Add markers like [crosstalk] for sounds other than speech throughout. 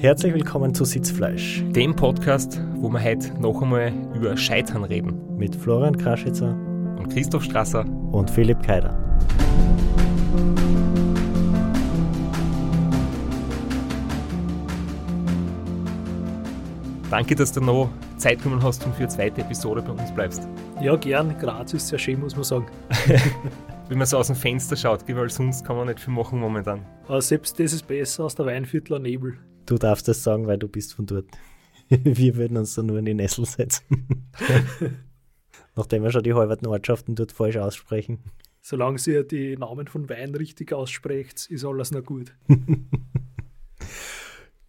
Herzlich willkommen zu Sitzfleisch, dem Podcast, wo wir heute noch einmal über Scheitern reden. Mit Florian Kraschitzer und Christoph Strasser und Philipp Keider. Danke, dass du noch Zeit genommen hast und für eine zweite Episode bei uns bleibst. Ja, gern. Graz ist sehr schön, muss man sagen. [laughs] Wenn man so aus dem Fenster schaut, weil sonst kann man nicht viel machen momentan. Aber selbst das ist besser als der Weinviertler Nebel. Du darfst das sagen, weil du bist von dort. [laughs] Wir würden uns da nur in die Nessel setzen. [laughs] Nachdem wir schon die halben Ortschaften dort falsch aussprechen. Solange ihr die Namen von Wein richtig aussprecht, ist alles noch gut. [laughs]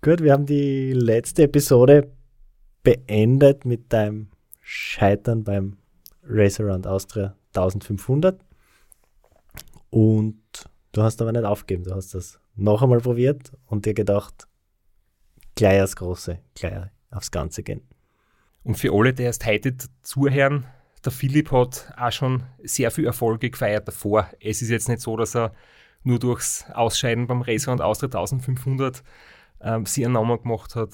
gut, wir haben die letzte Episode beendet mit deinem Scheitern beim Race Around Austria 1500. Und du hast aber nicht aufgegeben. Du hast das noch einmal probiert und dir gedacht, gleich aufs Große, gleich aufs Ganze gehen. Und für alle, die erst heute zuhören, der Philipp hat auch schon sehr viel Erfolge gefeiert davor. Es ist jetzt nicht so, dass er nur durchs Ausscheiden beim Race Around Austria 1500 ähm, sie einen Namen gemacht hat.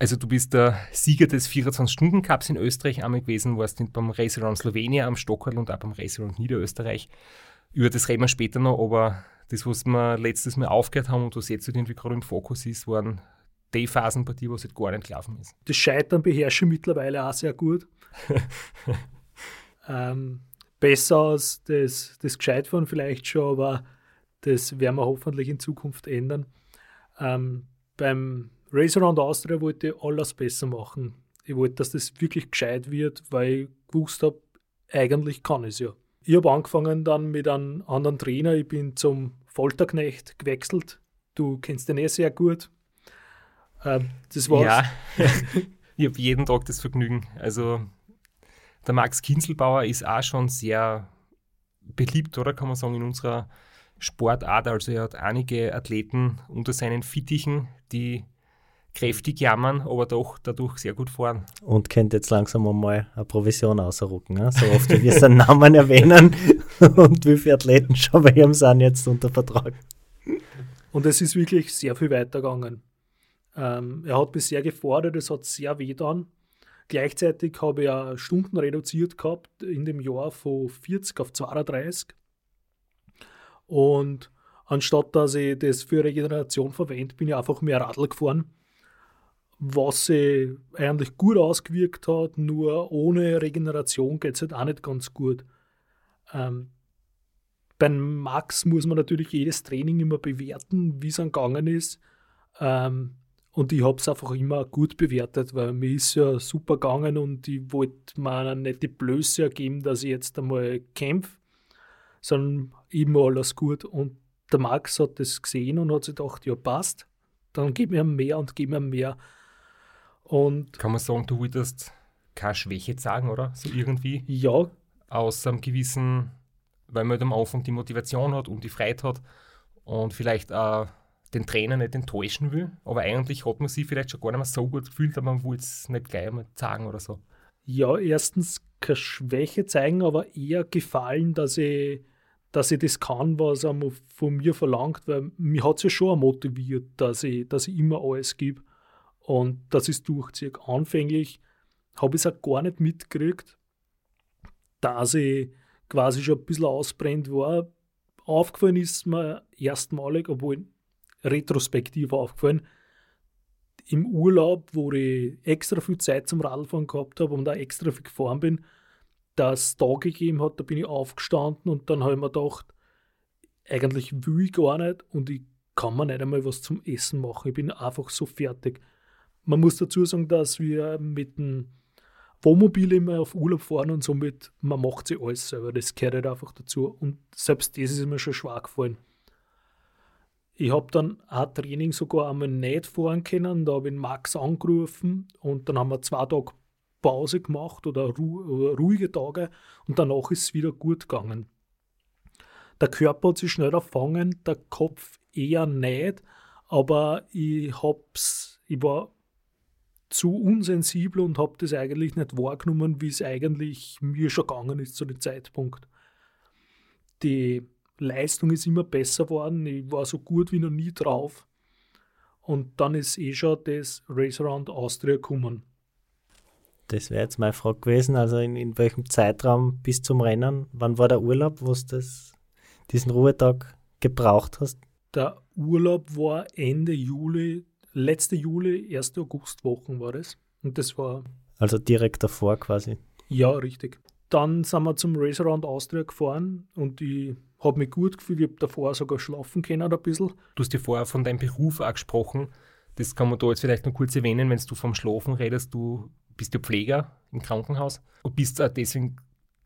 Also du bist der Sieger des 24-Stunden-Cups in Österreich einmal gewesen, warst beim Race Around Slowenien am Stockerl und auch beim Race Around Niederösterreich. Über das reden wir später noch, aber das, was wir letztes Mal aufgehört haben und was jetzt halt irgendwie gerade im Fokus ist, waren die Phasen bei dir, wo es halt gar nicht gelaufen ist. Das Scheitern beherrsche ich mittlerweile auch sehr gut. [laughs] ähm, besser als das, das Gescheitfahren vielleicht schon, aber das werden wir hoffentlich in Zukunft ändern. Ähm, beim Race Around Austria wollte ich alles besser machen. Ich wollte, dass das wirklich gescheit wird, weil ich gewusst habe, eigentlich kann ich es ja. Ich habe angefangen dann mit einem anderen Trainer. Ich bin zum Folterknecht gewechselt. Du kennst den eh sehr gut. Ähm, das war's. Ja, [laughs] ich habe jeden Tag das Vergnügen. Also der Max Kinselbauer ist auch schon sehr beliebt, oder kann man sagen, in unserer Sportart. Also er hat einige Athleten unter seinen Fittichen, die kräftig jammern, aber doch dadurch sehr gut fahren. Und kennt jetzt langsam einmal eine Provision ausrucken. Ne? So oft wie wir seinen Namen erwähnen [laughs] und wie viele Athleten schon bei ihm sind jetzt unter Vertrag. Und es ist wirklich sehr viel weitergegangen. Ähm, er hat bisher gefordert, es hat sehr weh dann. Gleichzeitig habe ich ja Stunden reduziert gehabt in dem Jahr von 40 auf 32. Und anstatt dass ich das für Regeneration verwende, bin ich einfach mehr Radl gefahren was sich eigentlich gut ausgewirkt hat, nur ohne Regeneration geht es halt auch nicht ganz gut. Ähm, beim Max muss man natürlich jedes Training immer bewerten, wie es gegangen ist. Ähm, und ich habe es einfach immer gut bewertet, weil mir ist ja super gegangen und ich wollte mir nicht die Blöße ergeben, dass ich jetzt einmal kämpfe, sondern immer alles gut. Und der Max hat das gesehen und hat sich gedacht, ja passt, dann gib mir mehr und gib mir mehr. Und Kann man sagen, du wolltest keine Schwäche zeigen, oder? So irgendwie? Ja. Aus einem gewissen, weil man halt am Anfang die Motivation hat und die Freiheit hat und vielleicht auch den Trainer nicht enttäuschen will. Aber eigentlich hat man sich vielleicht schon gar nicht mehr so gut gefühlt, aber man wollte es nicht gleich einmal zeigen oder so. Ja, erstens keine Schwäche zeigen, aber eher gefallen, dass ich, dass ich das kann, was er von mir verlangt, weil mich hat es ja schon motiviert, dass ich, dass ich immer alles gebe. Und das ist durchzieht. Anfänglich habe ich es auch gar nicht mitgekriegt, dass ich quasi schon ein bisschen ausbrennt war. Aufgefallen ist mir erstmalig, obwohl retrospektiv aufgefallen, im Urlaub, wo ich extra viel Zeit zum Radfahren gehabt habe und da extra viel gefahren bin, dass es da gegeben hat, da bin ich aufgestanden und dann habe ich mir gedacht, eigentlich will ich gar nicht und ich kann mir nicht einmal was zum Essen machen. Ich bin einfach so fertig. Man muss dazu sagen, dass wir mit dem Wohnmobil immer auf Urlaub fahren und somit, man macht sich alles selber. Das gehört halt einfach dazu. Und selbst das ist mir schon schwer gefallen. Ich habe dann ein Training sogar einmal nicht fahren können. Da habe ich Max angerufen und dann haben wir zwei Tage Pause gemacht oder, ru oder ruhige Tage und danach ist es wieder gut gegangen. Der Körper hat sich schnell erfangen, der Kopf eher nicht, aber ich hab's, ich war zu unsensibel und habe das eigentlich nicht wahrgenommen, wie es eigentlich mir schon gegangen ist zu dem Zeitpunkt. Die Leistung ist immer besser geworden, ich war so gut wie noch nie drauf. Und dann ist eh schon das Race Around Austria gekommen. Das wäre jetzt meine Frage gewesen. Also in, in welchem Zeitraum bis zum Rennen? Wann war der Urlaub, wo du diesen Ruhetag gebraucht hast? Der Urlaub war Ende Juli, letzte Juli, 1. Augustwochen war es. Und das war. Also direkt davor quasi. Ja, richtig. Dann sind wir zum Race Around Austria gefahren und ich habe mich gut gefühlt. Ich habe davor sogar schlafen können ein bisschen. Du hast dir vorher von deinem Beruf auch gesprochen. Das kann man da jetzt vielleicht noch kurz erwähnen, wenn du vom Schlafen redest. Du bist ja Pfleger im Krankenhaus und bist auch deswegen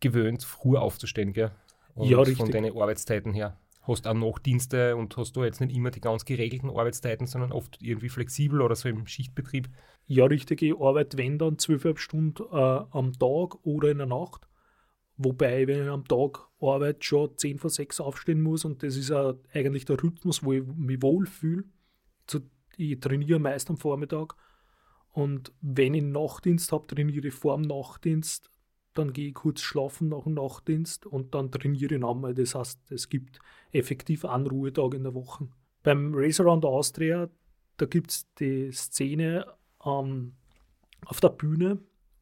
gewöhnt, früh aufzustehen, gell? Und ja, richtig. Von deinen Arbeitszeiten her. Hast auch Nachtdienste und hast du jetzt nicht immer die ganz geregelten Arbeitszeiten, sondern oft irgendwie flexibel oder so im Schichtbetrieb. Ja, richtig. Ich arbeite, wenn dann, zwölfeinhalb Stunden äh, am Tag oder in der Nacht. Wobei, wenn ich am Tag arbeite, schon 10 vor 6 aufstehen muss und das ist auch eigentlich der Rhythmus, wo ich mich wohlfühle. Ich trainiere meist am Vormittag und wenn ich Nachtdienst habe, trainiere ich vor dem Nachtdienst, dann gehe ich kurz schlafen nach dem Nachtdienst und dann trainiere ich nochmal. Das heißt, es gibt effektiv einen Ruhetag in der Woche. Beim Race Around Austria, da gibt es die Szene ähm, auf der Bühne,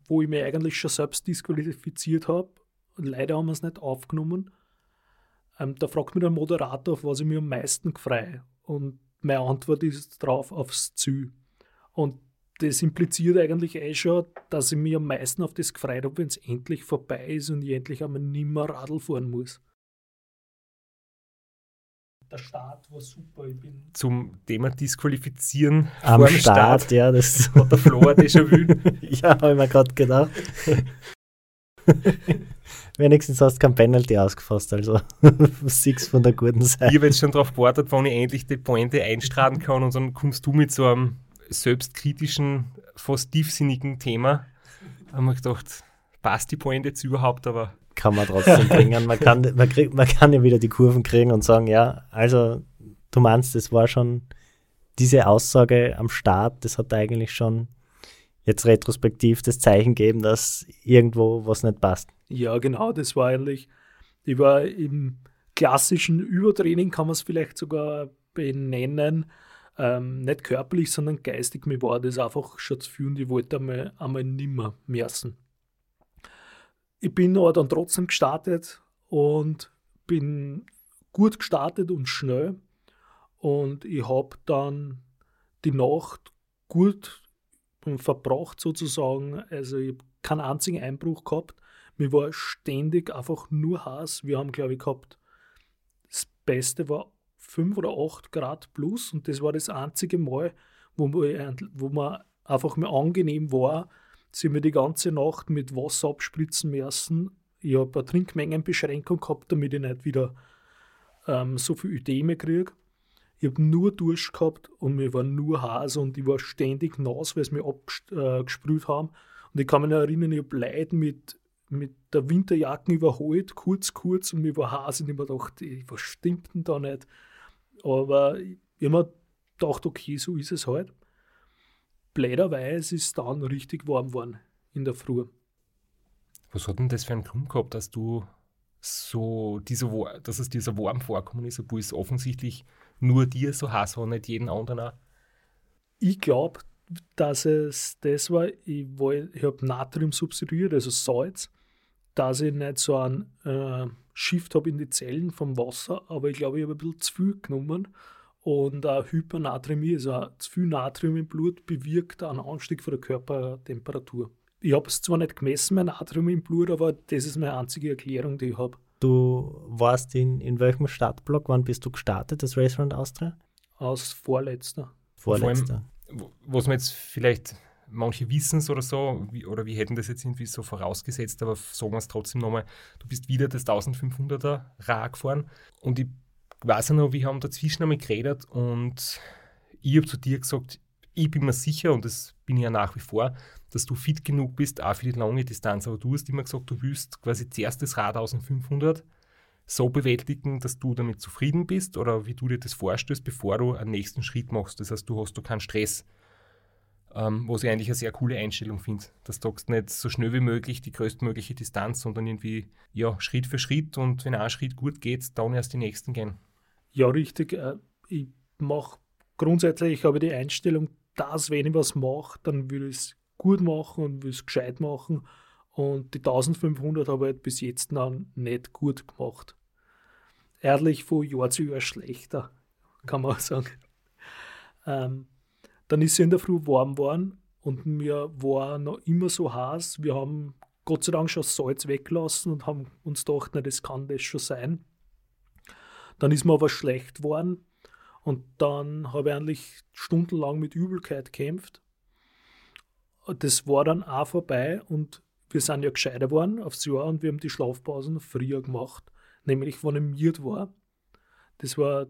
wo ich mich eigentlich schon selbst disqualifiziert habe leider haben wir es nicht aufgenommen. Ähm, da fragt mich der Moderator, auf was ich mir am meisten freue. Und meine Antwort ist drauf aufs Ziel. Und das impliziert eigentlich eh schon, dass ich mich am meisten auf das gefreut habe, wenn es endlich vorbei ist und ich endlich einmal nimmer Radl fahren muss. Der Start war super. Ich bin Zum Thema Disqualifizieren am Start, Start, ja, das hat der Flo déjà-vu. [laughs] ja, habe ich mir gerade gedacht. [laughs] [laughs] Wenigstens hast du kein Penalty ausgefasst, also [laughs] six von der guten Seite. Ich habe jetzt schon darauf gewartet, wann ich endlich die Pointe einstrahlen kann und dann kommst du mit so einem selbstkritischen, fast tiefsinnigen Thema. Da haben wir gedacht, passt die Pointe jetzt überhaupt, aber. Kann man trotzdem bringen. Man kann, man, krieg, man kann ja wieder die Kurven kriegen und sagen, ja, also du meinst, das war schon diese Aussage am Start, das hat eigentlich schon jetzt retrospektiv das Zeichen geben, dass irgendwo was nicht passt. Ja, genau, das war eigentlich, ich war im klassischen Übertraining, kann man es vielleicht sogar benennen, ähm, nicht körperlich, sondern geistig. Mir war das einfach schon zu viel und ich wollte einmal, einmal nimmer messen. Ich bin aber dann trotzdem gestartet und bin gut gestartet und schnell. Und ich habe dann die Nacht gut verbracht sozusagen. Also ich habe keinen einzigen Einbruch gehabt. Mir war ständig einfach nur heiß. Wir haben, glaube ich, gehabt, das Beste war 5 oder 8 Grad plus und das war das einzige Mal, wo, wo man einfach mir angenehm war, sind wir die ganze Nacht mit Wasser abspritzen müssen. Ich habe eine Trinkmengenbeschränkung gehabt, damit ich nicht wieder ähm, so viel Ödeme kriege. Ich habe nur Durst gehabt und mir war nur Hase und ich war ständig nass, weil sie mich abgesprüht haben. Und ich kann mich erinnern, ich habe Leute mit, mit der Winterjacke überholt, kurz, kurz, und mir war Hase und ich mir gedacht, was stimmt denn da nicht? Aber ich habe mir gedacht, okay, so ist es halt. Blöderweise ist es dann richtig warm geworden in der Früh. Was hat denn das für einen Grund gehabt, dass du so diese, dass es dir so warm vorkommen ist, obwohl es offensichtlich nur dir so heiß war, nicht jeden anderen auch? Ich glaube, dass es das war, ich, ich habe Natrium substituiert, also Salz, dass ich nicht so einen äh, Shift habe in die Zellen vom Wasser, aber ich glaube, ich habe ein bisschen zu viel genommen und äh, Hypernatremie, also zu viel Natrium im Blut, bewirkt einen Anstieg von der Körpertemperatur. Ich habe es zwar nicht gemessen, mein Natrium im Blut, aber das ist meine einzige Erklärung, die ich habe. Du warst in, in welchem Startblock? Wann bist du gestartet, das Race Round Austria? Aus vorletzter. Vorletzter. Allem, was man jetzt vielleicht manche wissen es oder so, wie, oder wir hätten das jetzt irgendwie so vorausgesetzt, aber sagen wir es trotzdem nochmal, du bist wieder das 1500er Rad gefahren und ich weiß ja noch, wir haben dazwischen einmal geredet und ich habe zu dir gesagt, ich bin mir sicher und das bin ich ja nach wie vor, dass du fit genug bist, auch für die lange Distanz. Aber du hast immer gesagt, du willst quasi zuerst das Rad 1500 so bewältigen, dass du damit zufrieden bist oder wie du dir das vorstellst, bevor du einen nächsten Schritt machst. Das heißt, du hast du keinen Stress. Ähm, was ich eigentlich eine sehr coole Einstellung finde. Dass du nicht so schnell wie möglich die größtmögliche Distanz, sondern irgendwie ja, Schritt für Schritt und wenn ein Schritt gut geht, dann erst die nächsten gehen. Ja, richtig. Äh, ich mache grundsätzlich habe ich die Einstellung, dass wenn ich was mache, dann will ich es gut machen und will es gescheit machen. Und die 1500 habe ich halt bis jetzt noch nicht gut gemacht. Ehrlich von Jahr zu Jahr schlechter, kann man auch [laughs] sagen. Ähm, dann ist es in der Früh warm geworden und mir war noch immer so heiß. Wir haben Gott sei Dank schon Salz weggelassen und haben uns gedacht, na, das kann das schon sein. Dann ist mir aber schlecht geworden und dann habe ich eigentlich stundenlang mit Übelkeit gekämpft. Das war dann auch vorbei und wir sind ja gescheiter geworden aufs Jahr und wir haben die Schlafpausen früher gemacht, nämlich wenn ich miert war. Das war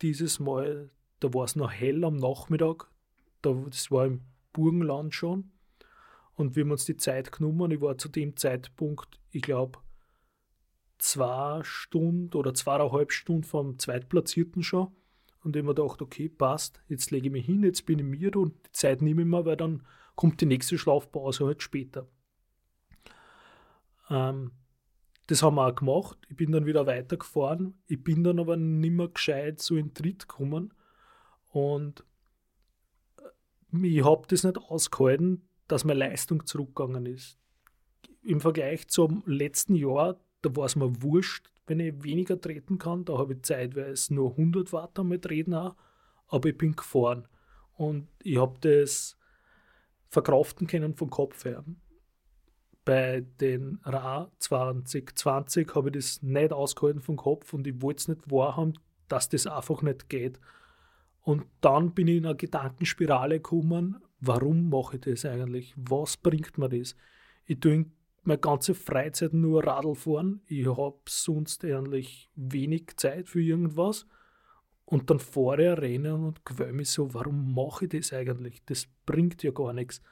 dieses Mal, da war es noch hell am Nachmittag, das war im Burgenland schon. Und wir haben uns die Zeit genommen. Ich war zu dem Zeitpunkt, ich glaube, zwei Stunden oder zweieinhalb Stunden vom Zweitplatzierten schon. Und ich habe mir gedacht, okay, passt, jetzt lege ich mich hin, jetzt bin ich mir und die Zeit nehme ich mir, weil dann kommt die nächste Schlafpause halt später. Ähm, das haben wir auch gemacht. Ich bin dann wieder weitergefahren. Ich bin dann aber nicht mehr gescheit so in Tritt gekommen. Und ich habe das nicht ausgehalten, dass meine Leistung zurückgegangen ist. Im Vergleich zum letzten Jahr, da war es mir wurscht, wenn ich weniger treten kann. Da habe ich zeitweise nur 100 Watt einmal treten auch, aber ich bin gefahren. Und ich habe das verkraften können vom Kopf her. Bei den Ra 2020 habe ich das nicht ausgehalten vom Kopf und ich wollte es nicht wahrhaben, dass das einfach nicht geht. Und dann bin ich in eine Gedankenspirale gekommen, warum mache ich das eigentlich? Was bringt mir das? Ich tue meine ganze Freizeit nur Radl fahren. Ich habe sonst eigentlich wenig Zeit für irgendwas. Und dann fahre ich Rennen und gewöhne mich so, warum mache ich das eigentlich? Das bringt ja gar nichts.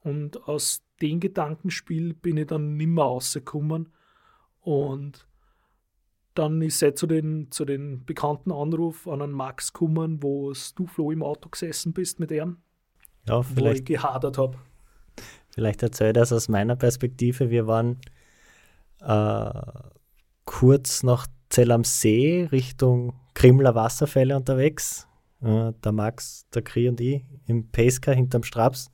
Und aus dem Gedankenspiel bin ich dann nimmer rausgekommen und dann ist er zu den, zu den bekannten Anruf an einen Max gekommen, wo du, Flo, im Auto gesessen bist mit ihm. Ja, vielleicht. Wo ich gehadert habe. Vielleicht erzähle ich das aus meiner Perspektive. Wir waren äh, kurz nach Zell am See Richtung Krimler Wasserfälle unterwegs. Äh, der Max, der Kri und ich im Pesca hinterm Straps.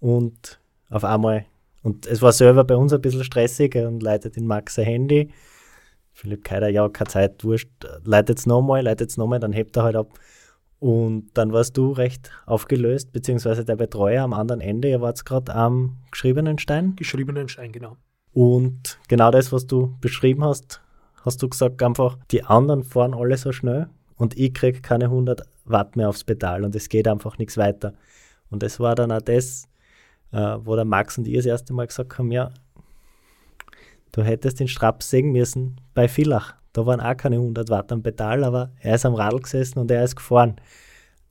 Und auf einmal, und es war selber bei uns ein bisschen stressig und leitet den Max sein Handy Philipp Keider, ja, keine Zeit, wurscht, leitet es nochmal, leitet es nochmal, dann hebt er halt ab. Und dann warst du recht aufgelöst, beziehungsweise der Betreuer am anderen Ende, ihr wart gerade am geschriebenen Stein. Geschriebenen Stein, genau. Und genau das, was du beschrieben hast, hast du gesagt, einfach, die anderen fahren alle so schnell und ich kriege keine 100 Watt mehr aufs Pedal und es geht einfach nichts weiter. Und das war dann auch das, äh, wo der Max und ich das erste Mal gesagt haben, ja, Du hättest den Straps sehen müssen bei Villach. Da waren auch keine 100 Watt am Pedal, aber er ist am Radl gesessen und er ist gefahren.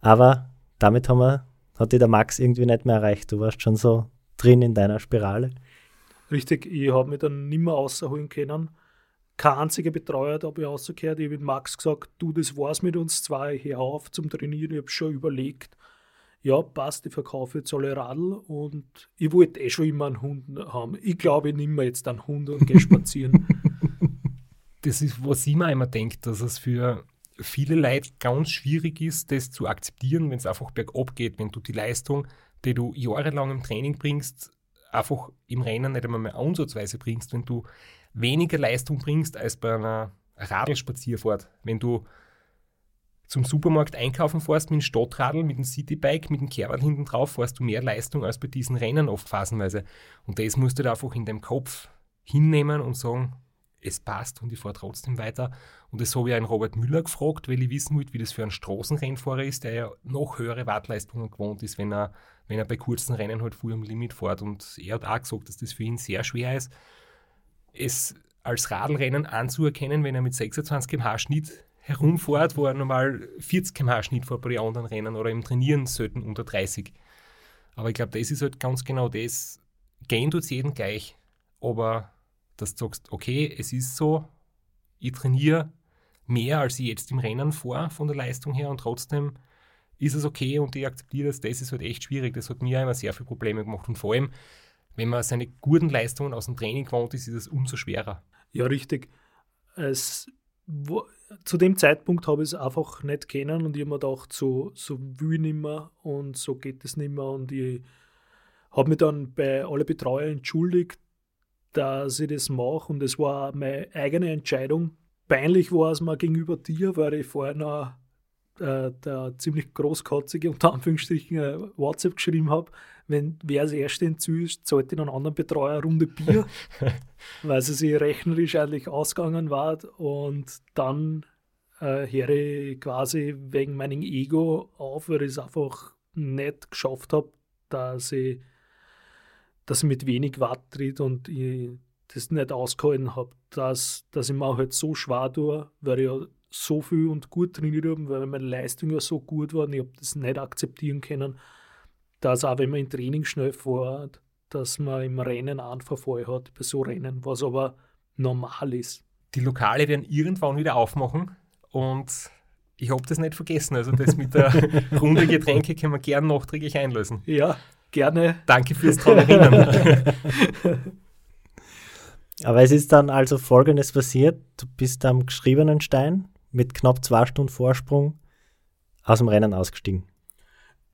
Aber damit haben wir, hat dich der Max irgendwie nicht mehr erreicht. Du warst schon so drin in deiner Spirale. Richtig, ich habe mich dann nicht mehr rausholen können. Kein einziger Betreuer hat ich rausgehört. Ich habe mit Max gesagt, du, das war's mit uns zwei, hier auf zum Trainieren. Ich habe schon überlegt, ja, passt, ich verkaufe jetzt alle Radl und ich wollte eh schon immer einen Hund haben. Ich glaube, ich nehme mir jetzt einen Hund und gehe spazieren. [laughs] Das ist, was ich mir immer denke, dass es für viele Leute ganz schwierig ist, das zu akzeptieren, wenn es einfach bergab geht, wenn du die Leistung, die du jahrelang im Training bringst, einfach im Rennen nicht einmal mehr ansatzweise bringst, wenn du weniger Leistung bringst als bei einer Radlspazierfahrt, wenn du zum Supermarkt einkaufen fährst mit dem Stadtradl, mit dem Citybike, mit dem Kerbal hinten drauf, fährst du mehr Leistung als bei diesen Rennen oft phasenweise. Und das musst du da einfach in deinem Kopf hinnehmen und sagen, es passt und ich fahre trotzdem weiter. Und das habe ich einen Robert Müller gefragt, weil ich wissen wollte, wie das für einen Straßenrennfahrer ist, der ja noch höhere Wattleistungen gewohnt ist, wenn er, wenn er bei kurzen Rennen halt voll am Limit fährt. Und er hat auch gesagt, dass das für ihn sehr schwer ist, es als Radlrennen anzuerkennen, wenn er mit 26 km/h Schnitt herumfährt, wo er normal 40 km/h Schnitt fährt bei den anderen Rennen oder im Trainieren selten unter 30. Aber ich glaube, das ist halt ganz genau das. Gehen tut es jedem gleich. Aber dass du sagst, okay, es ist so, ich trainiere mehr, als ich jetzt im Rennen fahre von der Leistung her und trotzdem ist es okay und ich akzeptiere das, das ist halt echt schwierig. Das hat mir immer sehr viele Probleme gemacht und vor allem, wenn man seine guten Leistungen aus dem Training gewohnt ist, ist es umso schwerer. Ja, richtig. Es wo, zu dem Zeitpunkt habe ich es einfach nicht kennen und ich habe mir gedacht, so, so will ich nicht mehr und so geht es nicht mehr. Und ich habe mich dann bei allen Betreuern entschuldigt, dass ich das mache und es war meine eigene Entscheidung. Peinlich war es mir gegenüber dir, weil ich vorher noch äh, der ziemlich großkotzige, unter Anführungsstrichen, äh, WhatsApp geschrieben habe, wenn wer als Erste entzieht, zahlt in einen anderen Betreuer eine Runde Bier, [laughs] weil sie sich rechnerisch eigentlich ausgegangen war und dann äh, höre ich quasi wegen meinem Ego auf, weil ich es einfach nicht geschafft habe, dass ich, dass ich mit wenig Watt tritt und ich das nicht ausgehalten habe, dass, dass ich mir halt so schwer tue, weil ich ja so viel und gut trainiert habe, weil meine Leistung ja so gut war und ich habe das nicht akzeptieren können, dass auch wenn man im Training schnell fährt, dass man im Rennen einen Verfall hat bei so Rennen, was aber normal ist. Die Lokale werden irgendwann wieder aufmachen und ich habe das nicht vergessen. Also das mit der [laughs] Runde Getränke können wir gerne nachträglich einlösen. Ja, gerne. Danke fürs daran erinnern. [laughs] Aber es ist dann also Folgendes passiert. Du bist am geschriebenen Stein mit knapp zwei Stunden Vorsprung aus dem Rennen ausgestiegen.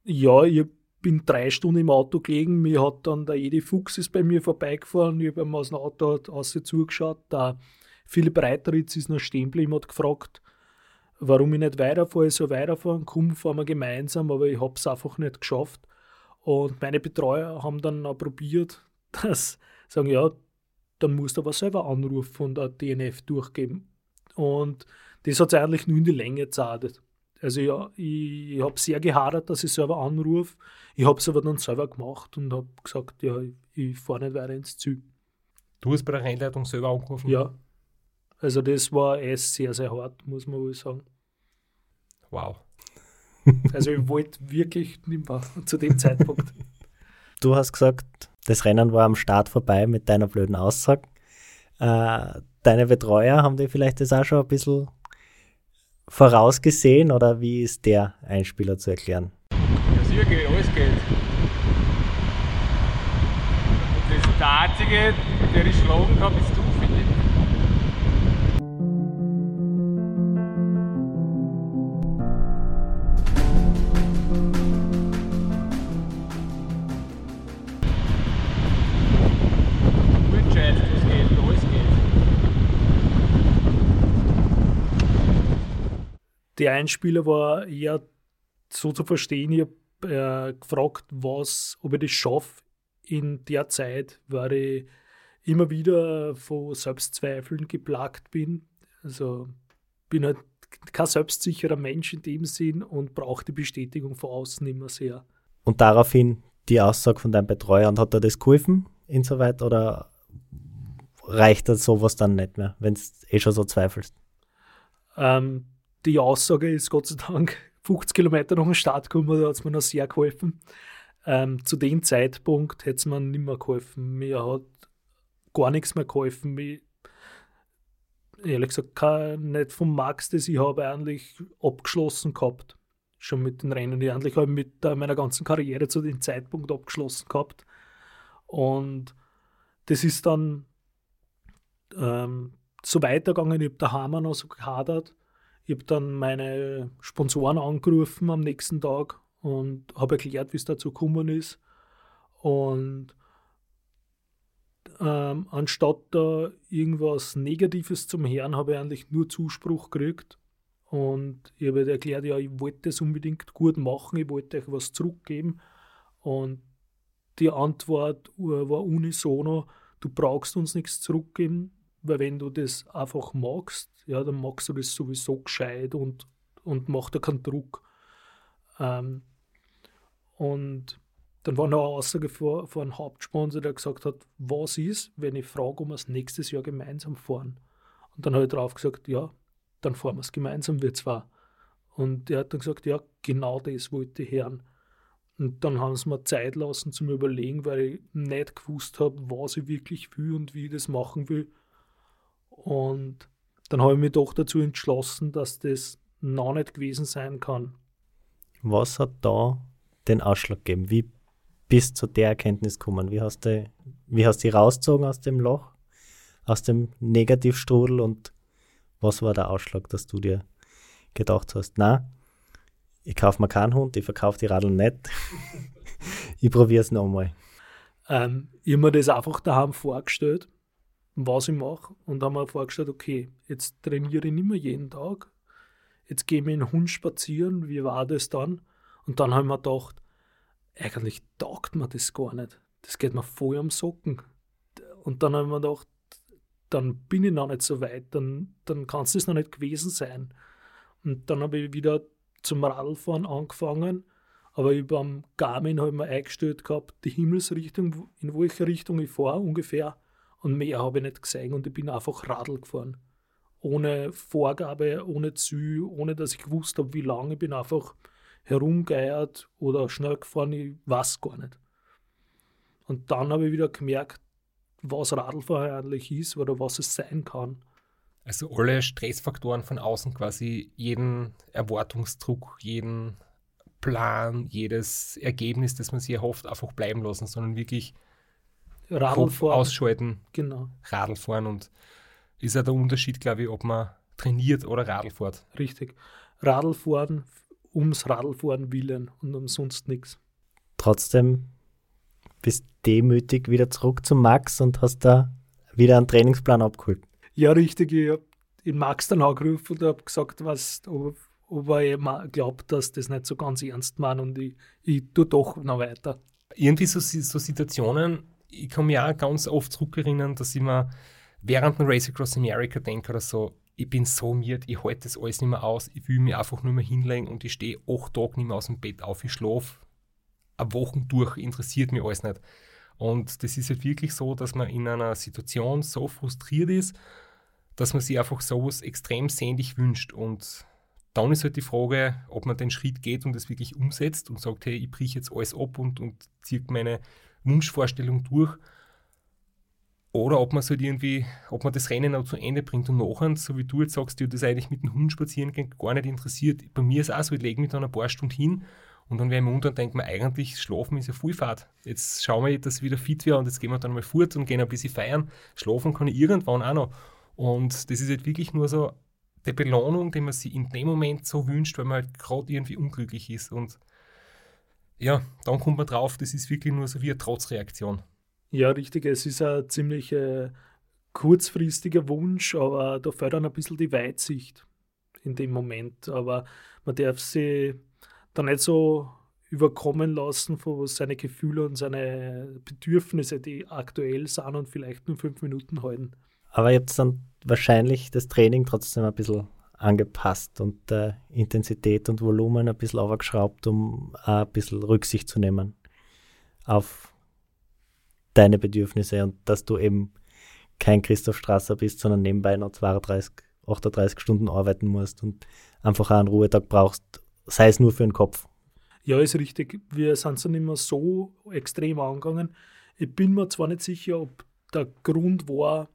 Ja, ich bin drei Stunden im Auto gelegen. Mir hat dann der Edi Fuchs ist bei mir vorbeigefahren. Ich habe ihm aus dem Auto aus zugeschaut. Der Philipp Reiteritz ist noch stehen geblieben, hat gefragt, warum ich nicht weiterfahre. Ich soll weiterfahren, komm, fahren wir gemeinsam, aber ich habe es einfach nicht geschafft. Und meine Betreuer haben dann auch probiert, [laughs] dass sagen, ja, dann musst du aber selber anrufen und ein DNF durchgeben. Und das hat es eigentlich nur in die Länge gezahlt. Also ja, ich, ich habe sehr gehadert, dass ich selber anrufe. Ich habe es aber dann selber gemacht und habe gesagt, ja, ich, ich fahre nicht weiter ins Ziel. Du hast bei der Rennleitung selber angerufen? Ja. Also das war es sehr, sehr hart, muss man wohl sagen. Wow. [laughs] Also ich wollte wirklich nicht mehr zu dem Zeitpunkt. [laughs] Du hast gesagt, das Rennen war am Start vorbei mit deiner blöden Aussage. Äh, deine Betreuer haben dir vielleicht das auch schon ein bisschen vorausgesehen oder wie ist der Einspieler zu erklären? Ja, sicher geht, alles geht. Das, der Einzige, der ich schlagen kann, bist Der Einspieler war eher so zu verstehen, ich habe äh, gefragt, was, ob ich das schaffe in der Zeit, weil ich immer wieder von Selbstzweifeln geplagt bin. Also bin halt kein selbstsicherer Mensch in dem Sinn und brauche die Bestätigung von außen immer sehr. Und daraufhin die Aussage von deinem Betreuer und hat er das geholfen insoweit oder reicht das sowas dann nicht mehr, wenn du eh schon so zweifelst? Ähm, die Aussage ist Gott sei Dank 50 Kilometer nach dem Start gekommen, da hat es mir noch sehr geholfen. Ähm, zu dem Zeitpunkt hätte es mir nicht mehr geholfen. Mir hat gar nichts mehr geholfen. Ich, ehrlich gesagt, kein, nicht vom Max, das ich habe eigentlich abgeschlossen gehabt. Schon mit den Rennen. Ich eigentlich habe mit äh, meiner ganzen Karriere zu dem Zeitpunkt abgeschlossen gehabt. Und das ist dann ähm, so weitergegangen. Ich habe daheim noch so gehadert. Ich habe dann meine Sponsoren angerufen am nächsten Tag und habe erklärt, wie es dazu gekommen ist. Und ähm, anstatt da irgendwas Negatives zum Hören, habe ich eigentlich nur Zuspruch gekriegt. Und ich habe halt erklärt, ja, ich wollte das unbedingt gut machen, ich wollte euch was zurückgeben. Und die Antwort war unisono, du brauchst uns nichts zurückgeben, weil wenn du das einfach magst, ja, dann magst du das sowieso gescheit und, und mach da keinen Druck. Ähm, und dann war noch eine Aussage von, von einem Hauptsponsor, der gesagt hat, was ist, wenn ich frage, ob wir es nächstes Jahr gemeinsam fahren. Und dann habe ich drauf gesagt, ja, dann fahren wir es gemeinsam, wir zwei. Und er hat dann gesagt, ja, genau das wollte ich hören. Und dann haben sie mir Zeit lassen zum Überlegen, weil ich nicht gewusst habe, was ich wirklich will und wie ich das machen will. Und dann habe ich mich doch dazu entschlossen, dass das noch nicht gewesen sein kann. Was hat da den Ausschlag gegeben? Wie bist du zu der Erkenntnis gekommen? Wie hast du, wie hast du rausgezogen aus dem Loch, aus dem Negativstrudel und Was war der Ausschlag, dass du dir gedacht hast, na, ich kaufe mir keinen Hund, ich verkaufe die Radeln nicht. [laughs] ich probiere es nochmal. Ähm, ich habe mir das einfach daheim vorgestellt, was ich mache. Und habe mir vorgestellt, okay, jetzt trainiere ich nicht mehr jeden Tag. Jetzt gehe ich mit dem Hund spazieren, wie war das dann? Und dann habe ich mir gedacht, eigentlich taugt mir das gar nicht. Das geht mir voll am Socken. Und dann habe ich mir gedacht, dann bin ich noch nicht so weit, dann, dann kann es das noch nicht gewesen sein. Und dann habe ich wieder zum Radfahren angefangen, aber über am Garmin habe ich mir eingestellt gehabt, die Himmelsrichtung, in welche Richtung ich fahre ungefähr. Und mehr habe ich nicht gesehen und ich bin einfach Radl gefahren. Ohne Vorgabe, ohne Ziel, ohne dass ich gewusst habe, wie lange. Ich bin einfach herumgeiert oder schnell gefahren, ich weiß gar nicht. Und dann habe ich wieder gemerkt, was Radlfahren eigentlich ist oder was es sein kann. Also alle Stressfaktoren von außen quasi, jeden Erwartungsdruck, jeden Plan, jedes Ergebnis, das man sich erhofft, einfach bleiben lassen, sondern wirklich Radlfahren. ausschalten, Genau, Radlfahren und ist ja der Unterschied, glaube ich, ob man trainiert oder Radl fährt. richtig. Radlfahren ums Radlfahren willen und umsonst nichts. Trotzdem bist demütig wieder zurück zum Max und hast da wieder einen Trainingsplan abgeholt. Ja, richtig. Ich habe den Max dann angerufen und habe gesagt, was, ob, ob er eben glaubt, dass das nicht so ganz ernst meint und ich, ich tue doch noch weiter. Irgendwie so, so Situationen, ich kann mich auch ganz oft zurückerinnern, dass ich mir während dem Race Across America denke oder so, ich bin so miert, ich halte das alles nicht mehr aus, ich will mich einfach nur mehr hinlegen und ich stehe acht Tage nicht mehr aus dem Bett auf, ich schlafe eine Woche durch, interessiert mich alles nicht. Und das ist halt wirklich so, dass man in einer Situation so frustriert ist, dass man sich einfach sowas extrem sehnlich wünscht. Und dann ist halt die Frage, ob man den Schritt geht und das wirklich umsetzt und sagt, hey, ich brich jetzt alles ab und, und ziehe meine Wunschvorstellung durch. Oder ob man halt irgendwie, ob man das Rennen auch zu Ende bringt und nachher, so wie du jetzt sagst, dir das eigentlich mit dem Hund spazieren gehen gar nicht interessiert. Bei mir ist es auch so, ich lege mich dann ein paar Stunden hin und dann wäre ich im und denke mir, eigentlich schlafen ist ja Vollfahrt. Jetzt schauen wir, dass ich wieder fit wäre und jetzt gehen wir dann mal fort und gehen ein bisschen feiern. Schlafen kann ich irgendwann auch noch. Und das ist halt wirklich nur so die Belohnung, die man sich in dem Moment so wünscht, weil man halt gerade irgendwie unglücklich ist. Und ja, dann kommt man drauf, das ist wirklich nur so wie eine Trotzreaktion. Ja, richtig. Es ist ein ziemlich äh, kurzfristiger Wunsch, aber da fällt dann ein bisschen die Weitsicht in dem Moment. Aber man darf sie da nicht so überkommen lassen von seine Gefühle und seine Bedürfnisse, die aktuell sind und vielleicht nur fünf Minuten halten. Aber ihr habt dann wahrscheinlich das Training trotzdem ein bisschen angepasst und äh, Intensität und Volumen ein bisschen aufgeschraubt, um auch ein bisschen Rücksicht zu nehmen auf deine Bedürfnisse und dass du eben kein Christoph Strasser bist, sondern nebenbei noch 32, 38 Stunden arbeiten musst und einfach auch einen Ruhetag brauchst, sei es nur für den Kopf. Ja, ist richtig. Wir sind so nicht mehr so extrem angegangen. Ich bin mir zwar nicht sicher, ob der Grund war,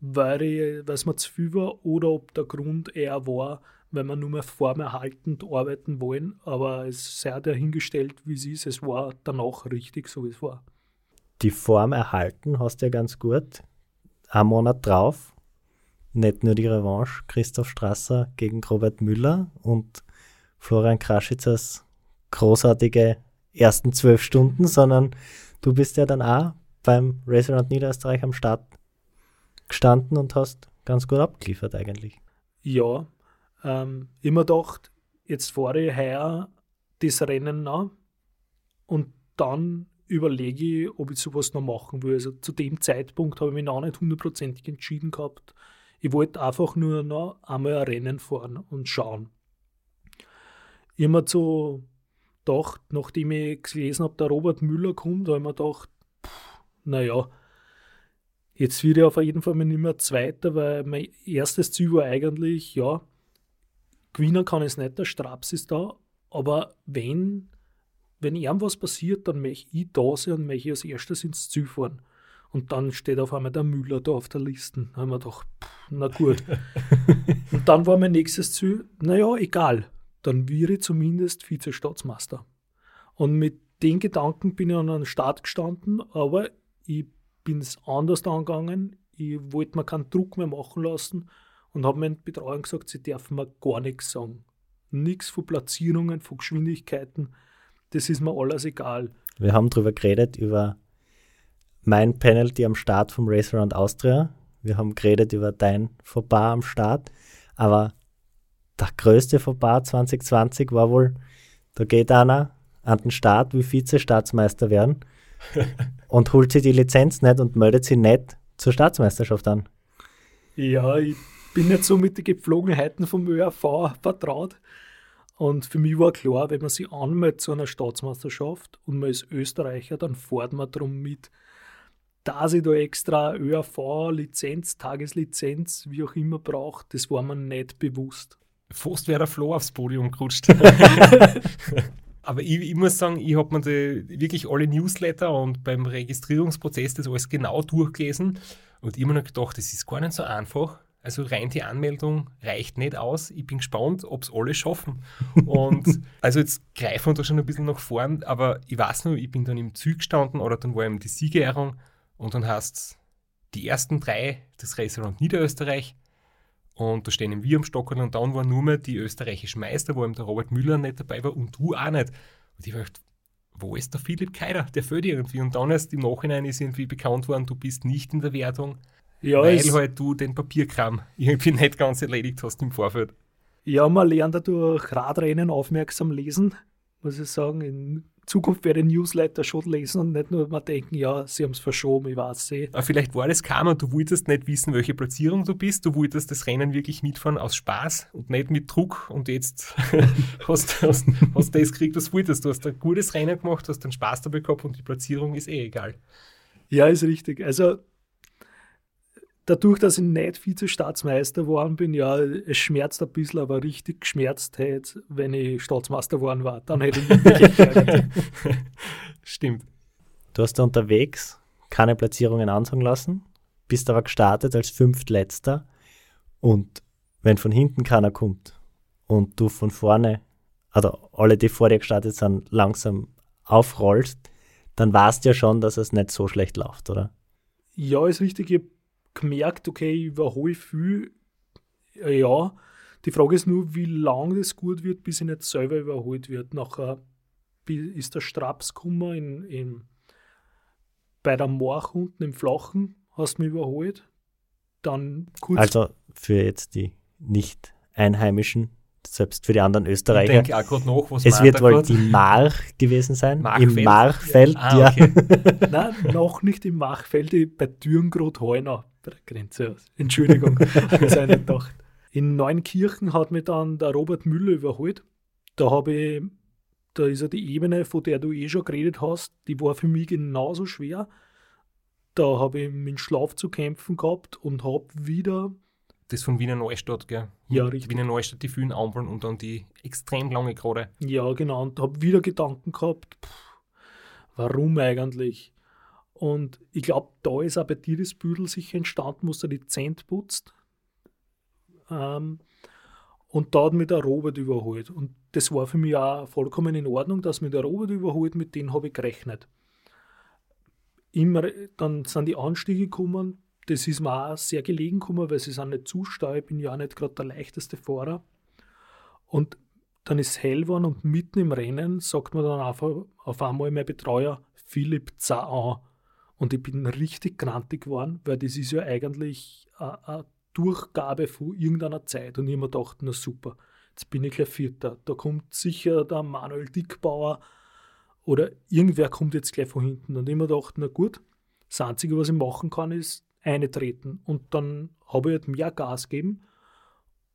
weil, ich, weil es mir zu viel war oder ob der Grund eher war, weil wir nur mehr formerhaltend arbeiten wollen. Aber es sei dahingestellt, wie es ist. Es war danach richtig, so wie es war. Die Form erhalten hast du ja ganz gut. Ein Monat drauf, nicht nur die Revanche, Christoph Strasser gegen Robert Müller und Florian Kraschitz als großartige ersten zwölf Stunden, sondern du bist ja dann auch beim Restaurant Niederösterreich am Start gestanden und hast ganz gut abgeliefert eigentlich. Ja, ähm, immer gedacht, jetzt fahre ich heuer das Rennen nach und dann überlege ich, ob ich sowas noch machen will. Also zu dem Zeitpunkt habe ich mich noch nicht hundertprozentig entschieden gehabt. Ich wollte einfach nur noch einmal ein Rennen fahren und schauen. Immer so gedacht, nachdem ich gelesen habe, der Robert Müller kommt, habe ich mir gedacht, naja, Jetzt wird ich auf jeden Fall nicht mehr Zweiter, weil mein erstes Ziel war eigentlich, ja, gewinnen kann ich es nicht, der Straps ist da, aber wenn, wenn irgendwas passiert, dann möchte ich da sein und möchte ich als erstes ins Ziel fahren. Und dann steht auf einmal der Müller da auf der Liste. Da haben wir gedacht, pff, na gut. [laughs] und dann war mein nächstes Ziel, naja, egal, dann wäre ich zumindest Vize-Staatsmeister. Und mit den Gedanken bin ich an den Start gestanden, aber ich bin es anders angegangen. Ich wollte mir keinen Druck mehr machen lassen und habe meinen Betreuern gesagt, sie dürfen mir gar nichts sagen. Nichts von Platzierungen, von Geschwindigkeiten, das ist mir alles egal. Wir haben darüber geredet, über mein Penalty am Start vom Race Around Austria. Wir haben geredet über dein Fauxpas am Start. Aber der größte Fauxpas 2020 war wohl, da geht einer an den Start, wie Vize-Staatsmeister werden [laughs] und holt sich die Lizenz nicht und meldet sie nicht zur Staatsmeisterschaft an. Ja, ich bin nicht so mit den Gepflogenheiten vom ÖRV vertraut. Und für mich war klar, wenn man sich anmeldet zu einer Staatsmeisterschaft und man ist Österreicher, dann fährt man darum mit, dass ich da extra ÖRV-Lizenz, Tageslizenz, wie auch immer braucht, das war mir nicht bewusst. Fast wäre der Flo aufs Podium gerutscht. [laughs] [laughs] Aber ich, ich, muss sagen, ich habe mir die, wirklich alle Newsletter und beim Registrierungsprozess das alles genau durchgelesen und immer noch gedacht, das ist gar nicht so einfach. Also rein die Anmeldung reicht nicht aus. Ich bin gespannt, ob es alle schaffen. Und [laughs] also jetzt greifen wir da schon ein bisschen nach vorn, aber ich weiß nur, ich bin dann im Zug gestanden oder dann war eben die Siegerehrung und dann heißt die ersten drei das Restaurant Niederösterreich und da stehen wir am Stockern und dann waren nur mehr die österreichischen Meister, wo eben der Robert Müller nicht dabei war und du auch nicht. Und ich dachte, wo ist der Philipp Keider? Der fehlt irgendwie. Und dann erst im Nachhinein ist irgendwie bekannt worden, du bist nicht in der Wertung, ja, weil halt du den Papierkram irgendwie nicht ganz erledigt hast im Vorfeld. Ja, man lernt dadurch Radrennen aufmerksam lesen, muss ich sagen. In Zukunft werde ich Newsletter schon lesen und nicht nur mal denken, ja, sie haben es verschoben, ich weiß eh. Aber vielleicht war das Karma, du wolltest nicht wissen, welche Platzierung du bist, du wolltest das Rennen wirklich mitfahren aus Spaß und nicht mit Druck und jetzt [laughs] hast, hast das gekriegt, was du wolltest. Du hast ein gutes Rennen gemacht, hast dann Spaß dabei gehabt und die Platzierung ist eh egal. Ja, ist richtig. Also dadurch, dass ich nicht Vize-Staatsmeister geworden bin, ja, es schmerzt ein bisschen, aber richtig geschmerzt hätte, wenn ich Staatsmeister geworden war. Dann hätte ich mich [laughs] Stimmt. Du hast da unterwegs keine Platzierungen ansagen lassen, bist aber gestartet als Fünftletzter und wenn von hinten keiner kommt und du von vorne, also alle, die vor dir gestartet sind, langsam aufrollst, dann weißt du ja schon, dass es nicht so schlecht läuft, oder? Ja, ist richtig. Ich gemerkt, okay, ich überhole viel. Ja, die Frage ist nur, wie lange das gut wird, bis ich nicht selber überholt wird. Nachher ist der Straps gekommen in, in, bei der Morch unten im Flachen, hast du mich überholt. Dann kurz. Also für jetzt die Nicht-Einheimischen, selbst für die anderen Österreicher. Ich denke auch nach, was es wird wohl die March gewesen sein. Marchfeld. Im Marchfeld, ja. Ah, okay. [laughs] Nein, noch nicht im Marchfeld, bei Dürngrot-Heunau der Grenze aus. [laughs] Entschuldigung, habe ich nicht gedacht. In Neunkirchen hat mich dann der Robert Müller überholt. Da habe ich, da ist ja die Ebene, von der du eh schon geredet hast, die war für mich genauso schwer. Da habe ich mit Schlaf zu kämpfen gehabt und habe wieder. Das von Wiener Neustadt, gell? Ja, richtig. Wiener Neustadt, die vielen Ampeln und dann die extrem lange Gerade. Ja, genau. Und habe wieder Gedanken gehabt, pff, warum eigentlich? Und ich glaube, da ist auch bei dir das Büdel sicher entstanden, wo du die Zent putzt. Ähm, und da hat mich der Robert überholt. Und das war für mich auch vollkommen in Ordnung, dass mich der Robert überholt, mit denen habe ich gerechnet. Immer, dann sind die Anstiege gekommen, das ist mir auch sehr gelegen gekommen, weil sie sind nicht zu steil, ich bin ja auch nicht gerade der leichteste Fahrer. Und dann ist es hell geworden und mitten im Rennen sagt mir dann einfach auf einmal mein Betreuer Philipp Zahn. Und ich bin richtig grantig geworden, weil das ist ja eigentlich eine Durchgabe von irgendeiner Zeit. Und ich mir gedacht, na super, jetzt bin ich gleich Vierter. Da kommt sicher der Manuel Dickbauer oder irgendwer kommt jetzt gleich von hinten. Und ich mir gedacht, na gut, das Einzige, was ich machen kann, ist eintreten. Und dann habe ich halt mehr Gas gegeben.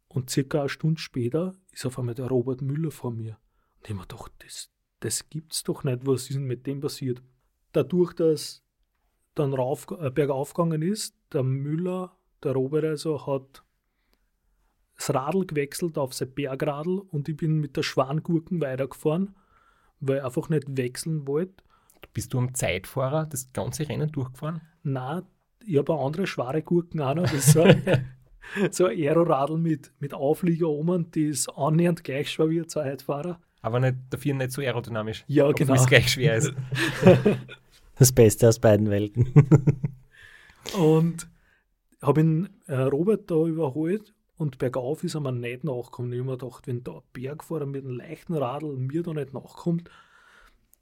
Und circa eine Stunde später ist auf einmal der Robert Müller vor mir. Und ich mir gedacht, das, das es doch nicht. Was ist denn mit dem passiert? Dadurch, dass dann rauf, äh, bergauf gegangen ist, der Müller, der Robert also, hat das Radl gewechselt auf sein Bergradl und ich bin mit der Schwangurken weitergefahren, weil ich einfach nicht wechseln wollte. Bist du am Zeitfahrer das ganze Rennen durchgefahren? Nein, ich habe eine andere schwere Gurken auch noch. Das so, ein, so ein Aeroradl mit, mit Auflieger oben, die ist annähernd gleich schwer wie ein Zeitfahrer. Aber nicht, dafür nicht so aerodynamisch. Ja, genau. es gleich schwer ist. [laughs] Das Beste aus beiden Welten. [laughs] und habe ihn äh, Robert da überholt und bergauf ist er mir nicht nachgekommen. Ich habe mir gedacht, wenn da ein Bergfahrer mit einem leichten Radl mir da nicht nachkommt,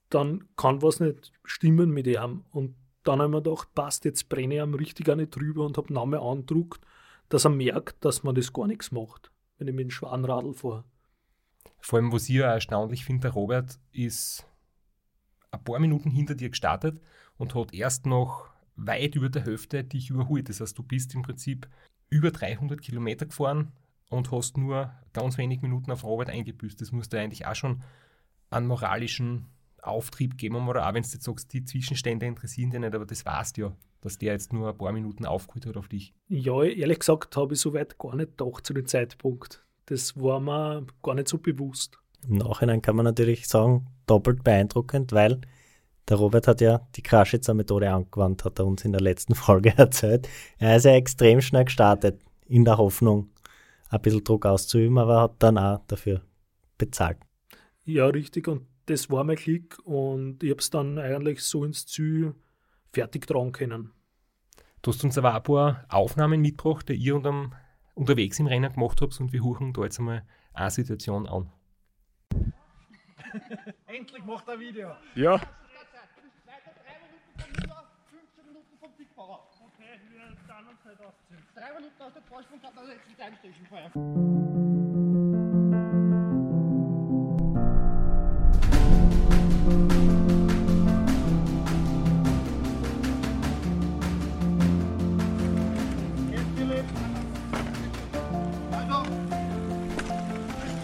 dann kann was nicht stimmen mit ihm. Und dann habe ich mir gedacht, passt, jetzt brenne ich ihm richtig auch nicht drüber und habe Name andruckt, dass er merkt, dass man das gar nichts macht, wenn ich mit dem schweren Radl fahre. Vor allem, was ich ja erstaunlich finde, der Robert ist ein paar Minuten hinter dir gestartet und hat erst noch weit über der Hälfte dich überholt. Das heißt, du bist im Prinzip über 300 Kilometer gefahren und hast nur ganz wenig Minuten auf Robert eingebüßt. Das musste eigentlich auch schon einen moralischen Auftrieb geben, oder auch wenn du jetzt sagst, die Zwischenstände interessieren dich nicht, aber das weißt ja, dass der jetzt nur ein paar Minuten aufgeholt hat auf dich. Ja, ehrlich gesagt habe ich so weit gar nicht gedacht zu dem Zeitpunkt. Das war mir gar nicht so bewusst. Im Nachhinein kann man natürlich sagen, doppelt beeindruckend, weil der Robert hat ja die Kraschitzer Methode angewandt, hat er uns in der letzten [laughs] Folge erzählt. Er ist ja extrem schnell gestartet, in der Hoffnung, ein bisschen Druck auszuüben, aber hat dann auch dafür bezahlt. Ja, richtig. Und das war mein Klick und ich habe es dann eigentlich so ins Ziel fertig tragen können. Du hast uns aber ein paar Aufnahmen mitgebracht, die ihr unterm, unterwegs im Rennen gemacht habt und wir huchen da jetzt einmal eine Situation an. [laughs] Endlich macht er ein Video. Ja. Weiter 15 Minuten vom Dickfahrer. Okay, wir dann uns nicht aufziehen. Drei Minuten aus der Vorsprung hat er jetzt die kleine Station vorher. Jetzt,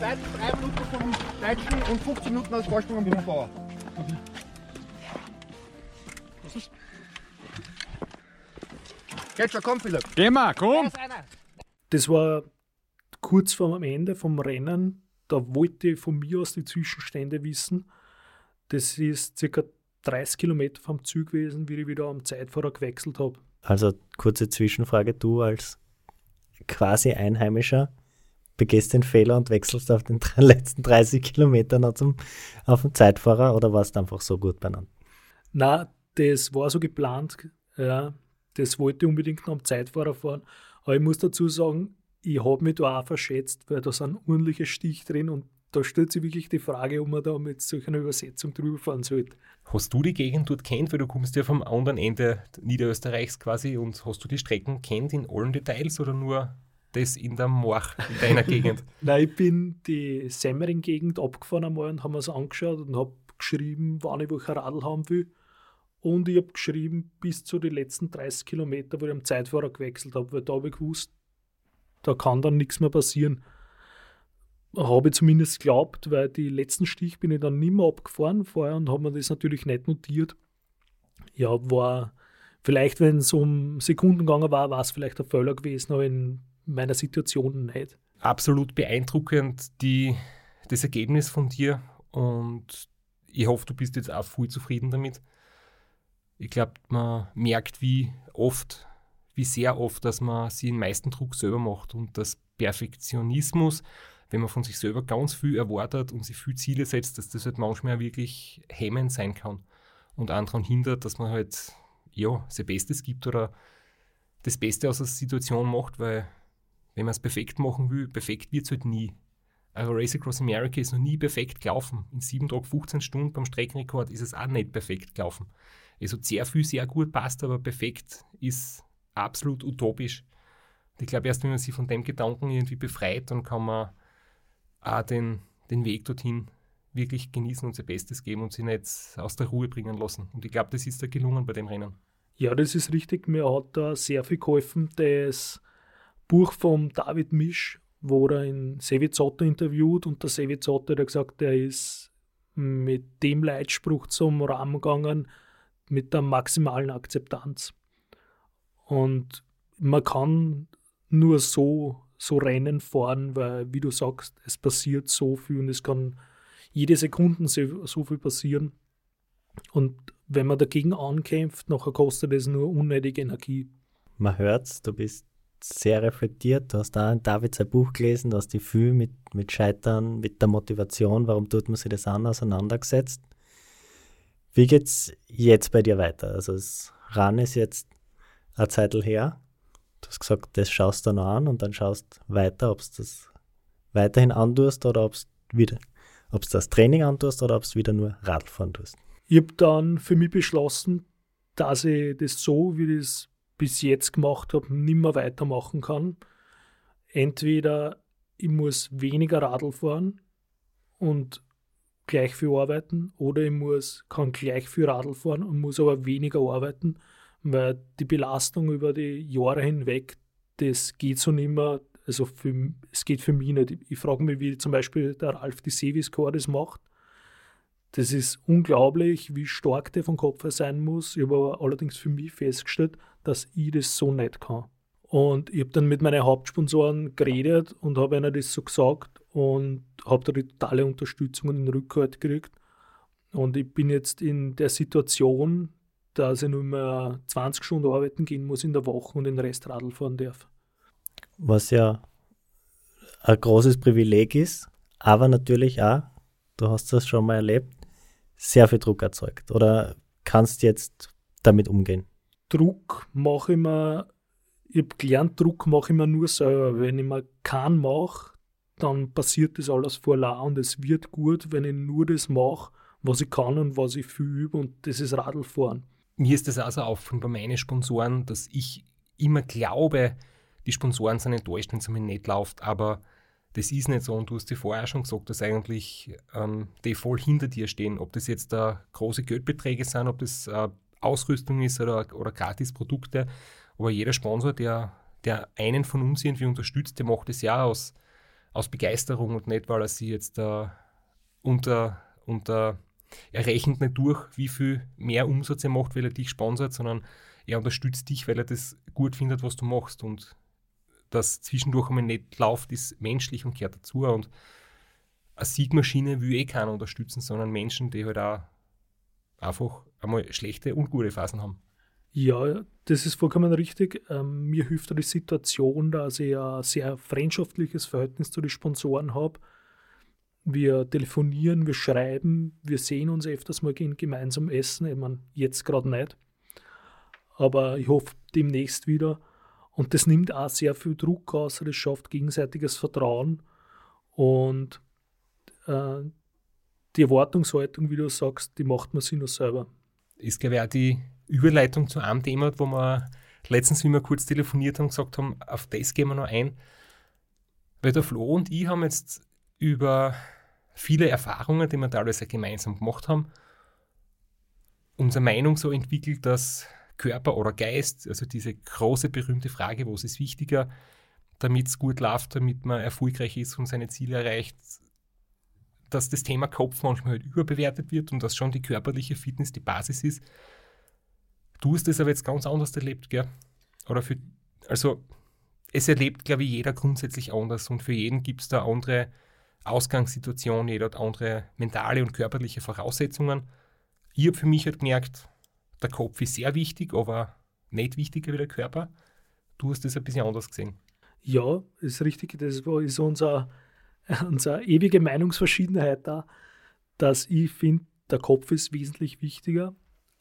Zeit drei Minuten vom Deutschen und 15 Minuten aus Vorsprung am Mittelbauer. Geht schon, komm Philipp. Geh mal, komm. Ist. Das war kurz vor dem Ende vom Rennen. Da wollte ich von mir aus die Zwischenstände wissen. Das ist circa 30 Kilometer vom Ziel gewesen, wie ich wieder am Zeitfahrer gewechselt habe. Also kurze Zwischenfrage, du als quasi Einheimischer begehst den Fehler und wechselst auf den [laughs] letzten 30 Kilometern noch zum, auf den Zeitfahrer oder warst du einfach so gut beieinander? Na, das war so geplant. Ja, das wollte ich unbedingt noch am Zeitfahrer fahren. Aber ich muss dazu sagen, ich habe mich da auch verschätzt, weil da sind ordentliche Stich drin und da stellt sich wirklich die Frage, ob man da mit solch einer Übersetzung drüber fahren sollte. Hast du die Gegend dort kennt, weil du kommst ja vom anderen Ende Niederösterreichs quasi und hast du die Strecken kennt in allen Details oder nur das in der Morch, in deiner Gegend? [laughs] Nein, ich bin die Semmering-Gegend abgefahren einmal und habe mir das angeschaut und habe geschrieben, wann ich welcher Radl haben will. Und ich habe geschrieben, bis zu den letzten 30 Kilometer, wo ich am Zeitfahrer gewechselt habe, weil da habe ich gewusst, da kann dann nichts mehr passieren. Habe ich zumindest geglaubt, weil die letzten Stich bin ich dann nicht mehr abgefahren vorher und habe mir das natürlich nicht notiert. Ja, war vielleicht, wenn es um Sekunden gegangen war, war es vielleicht ein Fehler gewesen, aber in meiner Situation nicht. Absolut beeindruckend die, das Ergebnis von dir und ich hoffe, du bist jetzt auch voll zufrieden damit. Ich glaube, man merkt, wie oft, wie sehr oft, dass man sich den meisten Druck selber macht und das Perfektionismus, wenn man von sich selber ganz viel erwartet und sich viel Ziele setzt, dass das halt manchmal wirklich hemmend sein kann und anderen hindert, dass man halt ja sein Bestes gibt oder das Beste aus der Situation macht, weil wenn man es perfekt machen will, perfekt wird es halt nie. Also Race Across America ist noch nie perfekt gelaufen. In 7 Tagen 15 Stunden beim Streckenrekord ist es auch nicht perfekt gelaufen. Es hat sehr viel, sehr gut passt, aber perfekt ist absolut utopisch. Ich glaube, erst wenn man sich von dem Gedanken irgendwie befreit, dann kann man auch den, den Weg dorthin wirklich genießen und sein Bestes geben und sich nicht aus der Ruhe bringen lassen. Und ich glaube, das ist da gelungen bei dem Rennen. Ja, das ist richtig. Mir hat da sehr viel geholfen. Das Buch von David Misch, wo er in Sevizotto interviewt und der Sevizotto hat gesagt, er ist mit dem Leitspruch zum Rahmen gegangen, mit der maximalen Akzeptanz. Und man kann nur so, so Rennen fahren, weil, wie du sagst, es passiert so viel und es kann jede Sekunde so, viel passieren. Und wenn man dagegen ankämpft, nachher kostet es nur unnötige Energie. Man hört's, du bist sehr reflektiert, du hast da in David sein Buch gelesen, du hast dich viel mit, mit Scheitern, mit der Motivation, warum tut man sich das an, auseinandergesetzt. Wie geht's jetzt bei dir weiter? Also das RAN ist jetzt eine Zeit her. Du hast gesagt, das schaust du dann an und dann schaust weiter, ob du das weiterhin antust oder ob es wieder, ob du das Training antust oder ob es wieder nur Radfahren tust. Ich habe dann für mich beschlossen, dass ich das so, wie es bis jetzt gemacht habe, nicht mehr weitermachen kann. Entweder ich muss weniger Radl fahren und gleich viel arbeiten oder ich muss, kann gleich viel Radl fahren und muss aber weniger arbeiten, weil die Belastung über die Jahre hinweg, das geht so nicht mehr, also für, es geht für mich nicht. Ich frage mich, wie zum Beispiel der Ralf die Sevis-Core das macht. Das ist unglaublich, wie stark der vom Kopf her sein muss. Ich habe allerdings für mich festgestellt, dass ich das so nicht kann. Und ich habe dann mit meinen Hauptsponsoren geredet und habe ihnen das so gesagt und habe da die totale Unterstützung und den Rückhalt gekriegt. Und ich bin jetzt in der Situation, dass ich nur mehr 20 Stunden arbeiten gehen muss in der Woche und den Rest Radl fahren darf. Was ja ein großes Privileg ist, aber natürlich auch, du hast das schon mal erlebt, sehr viel Druck erzeugt. Oder kannst jetzt damit umgehen? Druck mache ich mir ich habe gelernt, Druck mache ich mir nur selber. Wenn ich mir keinen mache, dann passiert das alles vor la und es wird gut, wenn ich nur das mache, was ich kann und was ich viel übe und das ist Radlfahren. Mir ist das also auffallen bei meinen Sponsoren, dass ich immer glaube, die Sponsoren sind enttäuscht, wenn es mir nicht läuft, aber das ist nicht so und du hast dir vorher schon gesagt, dass eigentlich ähm, die voll hinter dir stehen, ob das jetzt da große Geldbeträge sind, ob das äh, Ausrüstung ist oder, oder Gratisprodukte. Aber jeder Sponsor, der, der einen von uns irgendwie unterstützt, der macht es ja aus, aus Begeisterung und nicht, weil er sie jetzt äh, unter, unter er rechnet nicht durch, wie viel mehr Umsatz er macht, weil er dich sponsert, sondern er unterstützt dich, weil er das gut findet, was du machst. Und das zwischendurch einmal nicht läuft, ist menschlich und gehört dazu. Und eine Siegmaschine will eh keiner unterstützen, sondern Menschen, die halt auch einfach einmal schlechte und gute Phasen haben. Ja, das ist vollkommen richtig. Ähm, mir hilft die Situation, dass ich ein sehr freundschaftliches Verhältnis zu den Sponsoren habe. Wir telefonieren, wir schreiben, wir sehen uns öfters mal gehen gemeinsam essen. Ich meine, jetzt gerade nicht. Aber ich hoffe demnächst wieder. Und das nimmt auch sehr viel Druck aus, das schafft gegenseitiges Vertrauen. Und äh, die Erwartungshaltung, wie du sagst, die macht man sich nur selber. Ist, glaube ich, auch die Überleitung zu einem Thema, wo wir letztens, wie wir kurz telefoniert haben, gesagt haben, auf das gehen wir noch ein. Weil der Flo und ich haben jetzt über viele Erfahrungen, die wir teilweise gemeinsam gemacht haben, unsere Meinung so entwickelt, dass Körper oder Geist, also diese große berühmte Frage, was ist wichtiger, damit es gut läuft, damit man erfolgreich ist und seine Ziele erreicht, dass das Thema Kopf manchmal halt überbewertet wird und dass schon die körperliche Fitness die Basis ist. Du hast das aber jetzt ganz anders erlebt, gell? Oder für, also es erlebt, glaube ich, jeder grundsätzlich anders und für jeden gibt es da andere Ausgangssituationen, jeder hat andere mentale und körperliche Voraussetzungen. Ich habe für mich halt gemerkt, der Kopf ist sehr wichtig, aber nicht wichtiger wie der Körper. Du hast das ein bisschen anders gesehen. Ja, ist richtig. Das ist unser, [laughs] unsere ewige Meinungsverschiedenheit da, dass ich finde, der Kopf ist wesentlich wichtiger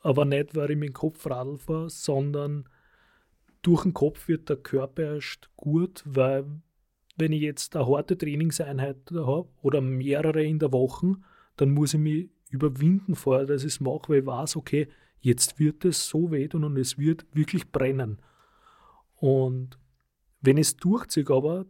aber nicht, weil ich mit dem Kopf Radl fahre, sondern durch den Kopf wird der Körper erst gut, weil wenn ich jetzt eine harte Trainingseinheit habe oder mehrere in der Woche, dann muss ich mich überwinden vorher, dass ich es mache, weil ich weiß, okay, jetzt wird es so wehtun und es wird wirklich brennen. Und wenn es durchzieht, aber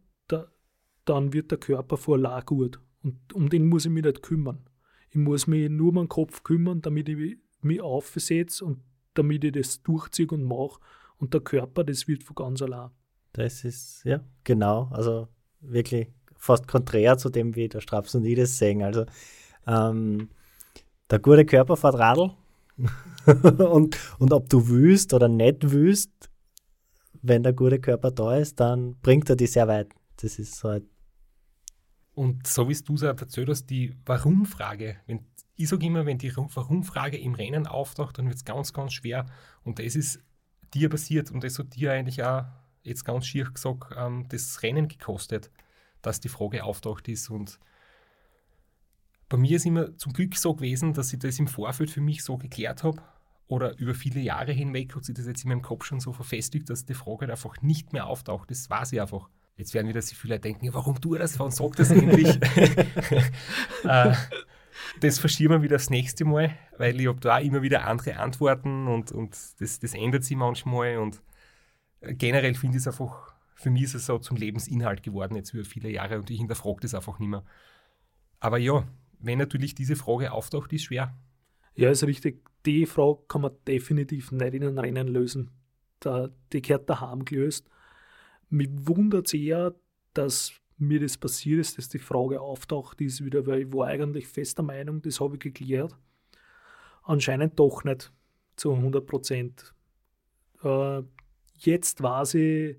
dann wird der Körper vor la gut. Und um den muss ich mich nicht kümmern. Ich muss mich nur um den Kopf kümmern, damit ich mich aufsetze und damit ich das durchziehe und mache. Und der Körper, das wird von ganz allein. Das ist, ja, genau. Also wirklich fast konträr zu dem, wie der Straps und ich das sehen. Also ähm, der gute Körper fährt Radl. [laughs] und, und ob du willst oder nicht willst, wenn der gute Körper da ist, dann bringt er dich sehr weit. Das ist halt. Und so wie du es erzählt hast, die Warum-Frage, wenn ich sage immer, wenn die Warum-Frage im Rennen auftaucht, dann wird es ganz, ganz schwer. Und das ist dir passiert und das hat dir eigentlich auch jetzt ganz schier gesagt, ähm, das Rennen gekostet, dass die Frage auftaucht ist. Und bei mir ist immer zum Glück so gewesen, dass ich das im Vorfeld für mich so geklärt habe oder über viele Jahre hinweg hat sich das jetzt in meinem Kopf schon so verfestigt, dass die Frage einfach nicht mehr auftaucht. Das war sie einfach. Jetzt werden wieder so viele denken, warum tue das? Warum sagt das endlich? [laughs] [laughs] äh, das verschieben wir wieder das nächste Mal, weil ich habe da immer wieder andere Antworten und, und das, das ändert sich manchmal und generell finde ich es einfach, für mich ist es so zum Lebensinhalt geworden jetzt über viele Jahre und ich hinterfrage das einfach nicht mehr. Aber ja, wenn natürlich diese Frage auftaucht, ist schwer. Ja, ist richtig. Die Frage kann man definitiv nicht in einem Rennen lösen. Da, die gehört daheim gelöst. Mich wundert es eher, dass mir das passiert ist, dass die Frage auftaucht ist wieder, weil ich war eigentlich fester Meinung, das habe ich geklärt. Anscheinend doch nicht zu 100 Prozent. Äh, jetzt weiß ich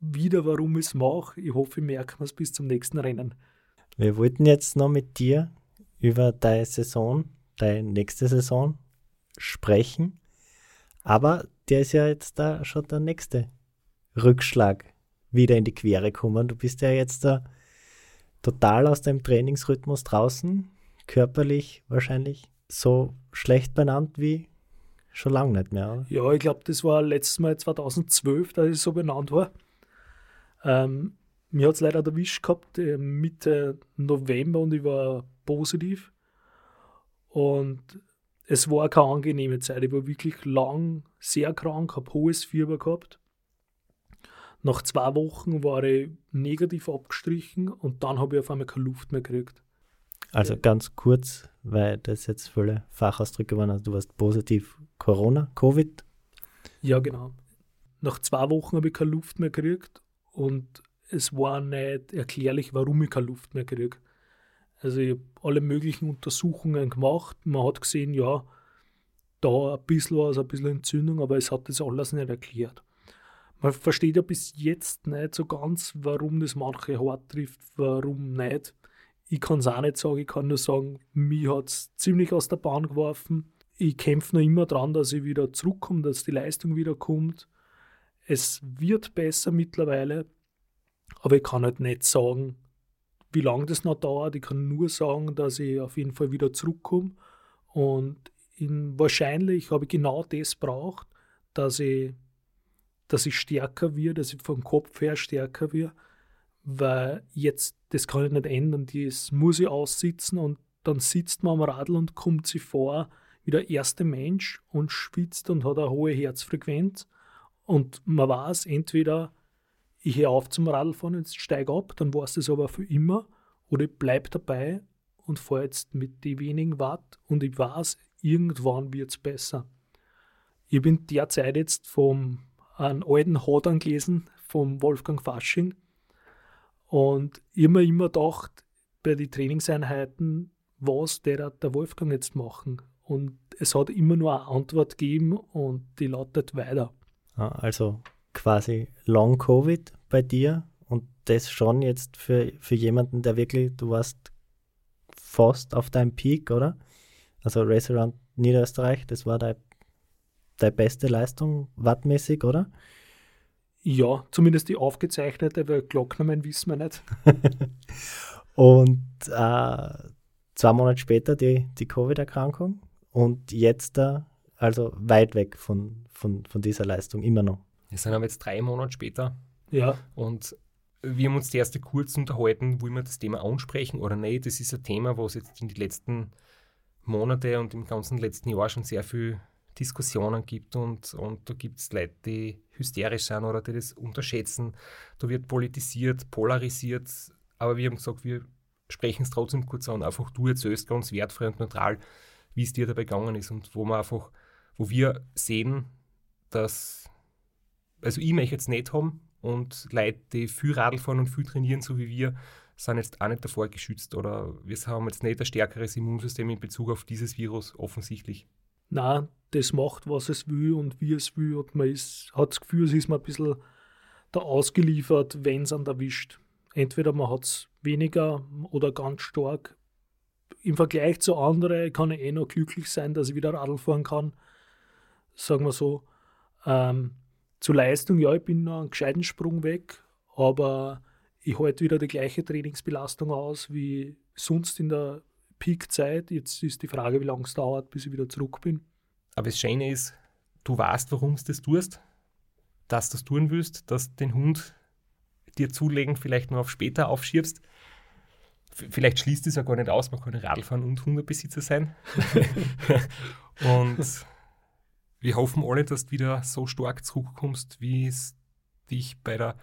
wieder, warum ich es mache. Ich hoffe, ich merke es bis zum nächsten Rennen. Wir wollten jetzt noch mit dir über deine Saison, deine nächste Saison sprechen. Aber der ist ja jetzt da schon der nächste Rückschlag wieder in die Quere gekommen. Du bist ja jetzt da total aus deinem Trainingsrhythmus draußen, körperlich wahrscheinlich so schlecht benannt wie schon lange nicht mehr. Oder? Ja, ich glaube, das war letztes Mal 2012, dass ich so benannt war. Ähm, mir hat es leider erwischt gehabt äh, Mitte November und ich war positiv. Und es war keine angenehme Zeit. Ich war wirklich lang sehr krank, habe hohes Fieber gehabt. Nach zwei Wochen war ich negativ abgestrichen und dann habe ich auf einmal keine Luft mehr gekriegt. Also ganz kurz, weil das jetzt viele Fachausdrücke waren. Also du warst positiv Corona, Covid. Ja, genau. Nach zwei Wochen habe ich keine Luft mehr gekriegt und es war nicht erklärlich, warum ich keine Luft mehr kriege. Also ich habe alle möglichen Untersuchungen gemacht. Man hat gesehen, ja, da ein bisschen was, ein bisschen Entzündung, aber es hat das alles nicht erklärt man versteht ja bis jetzt nicht so ganz, warum das manche hart trifft, warum nicht. Ich kann es auch nicht sagen, ich kann nur sagen, mich hat es ziemlich aus der Bahn geworfen. Ich kämpfe noch immer dran, dass ich wieder zurückkomme, dass die Leistung wieder kommt. Es wird besser mittlerweile, aber ich kann halt nicht sagen, wie lange das noch dauert. Ich kann nur sagen, dass ich auf jeden Fall wieder zurückkomme. Und in, wahrscheinlich habe ich genau das braucht, dass ich dass ich stärker werde, dass ich vom Kopf her stärker werde, weil jetzt, das kann ich nicht ändern, das muss ich aussitzen und dann sitzt man am Radl und kommt sich vor wie der erste Mensch und schwitzt und hat eine hohe Herzfrequenz und man weiß, entweder ich höre auf zum Radlfahren und steige ab, dann war es das aber für immer, oder ich bleibe dabei und fahre jetzt mit den wenigen Watt und ich weiß, irgendwann wird es besser. Ich bin derzeit jetzt vom einen alten Hadern gelesen vom Wolfgang Fasching und immer, immer gedacht, bei den Trainingseinheiten, was der, der Wolfgang jetzt machen. Und es hat immer nur eine Antwort gegeben und die lautet weiter. Also quasi Long Covid bei dir und das schon jetzt für, für jemanden, der wirklich, du warst fast auf deinem Peak, oder? Also Around Niederösterreich, das war dein deine beste Leistung wattmäßig, oder? Ja, zumindest die aufgezeichnete, weil Glocknamen wissen wir nicht. [laughs] und äh, zwei Monate später die, die Covid-Erkrankung und jetzt da, also weit weg von, von, von dieser Leistung, immer noch. Wir sind aber jetzt drei Monate später. Ja. Und wir haben uns die erste kurz unterhalten, wollen wir das Thema ansprechen oder nicht. Das ist ein Thema, was jetzt in den letzten Monaten und im ganzen letzten Jahr schon sehr viel Diskussionen gibt und, und da gibt es Leute, die hysterisch sind oder die das unterschätzen. Da wird politisiert, polarisiert, aber wir haben gesagt, wir sprechen es trotzdem kurz an. Einfach du erzählst ganz wertfrei und neutral, wie es dir dabei gegangen ist und wo man einfach, wo wir sehen, dass, also ich möchte jetzt nicht haben und Leute, die viel Radl fahren und viel trainieren, so wie wir, sind jetzt auch nicht davor geschützt oder wir haben jetzt nicht ein stärkeres Immunsystem in Bezug auf dieses Virus offensichtlich. Na, das macht, was es will und wie es will. Und man ist, hat das Gefühl, es ist man ein bisschen da ausgeliefert, wenn es an erwischt. Entweder man hat es weniger oder ganz stark. Im Vergleich zu anderen kann ich eh noch glücklich sein, dass ich wieder Radl fahren kann. Sagen wir so. Ähm, zur Leistung, ja, ich bin noch einen gescheiten Sprung weg, aber ich halte wieder die gleiche Trainingsbelastung aus wie sonst in der Peakzeit. Jetzt ist die Frage, wie lange es dauert, bis ich wieder zurück bin. Aber das Schöne ist, du weißt, warum du das tust, dass du das tun willst, dass den Hund dir zulegen, vielleicht nur auf später aufschiebst. Vielleicht schließt es ja gar nicht aus, man kann Radl fahren und Hundebesitzer sein. [laughs] und wir hoffen alle, dass du wieder so stark zurückkommst, wie es dich bei der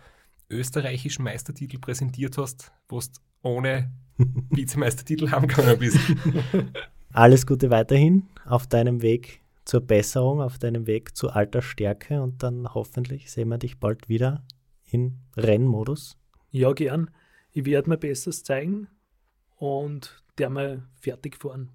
österreichischen Meistertitel präsentiert hast, wo du ohne Vizemeistertitel heimgegangen bist. [laughs] Alles Gute weiterhin auf deinem Weg zur Besserung, auf deinem Weg zu alter Stärke und dann hoffentlich sehen wir dich bald wieder in Rennmodus. Ja, gern. Ich werde mein Bestes zeigen und der mal fertig fahren.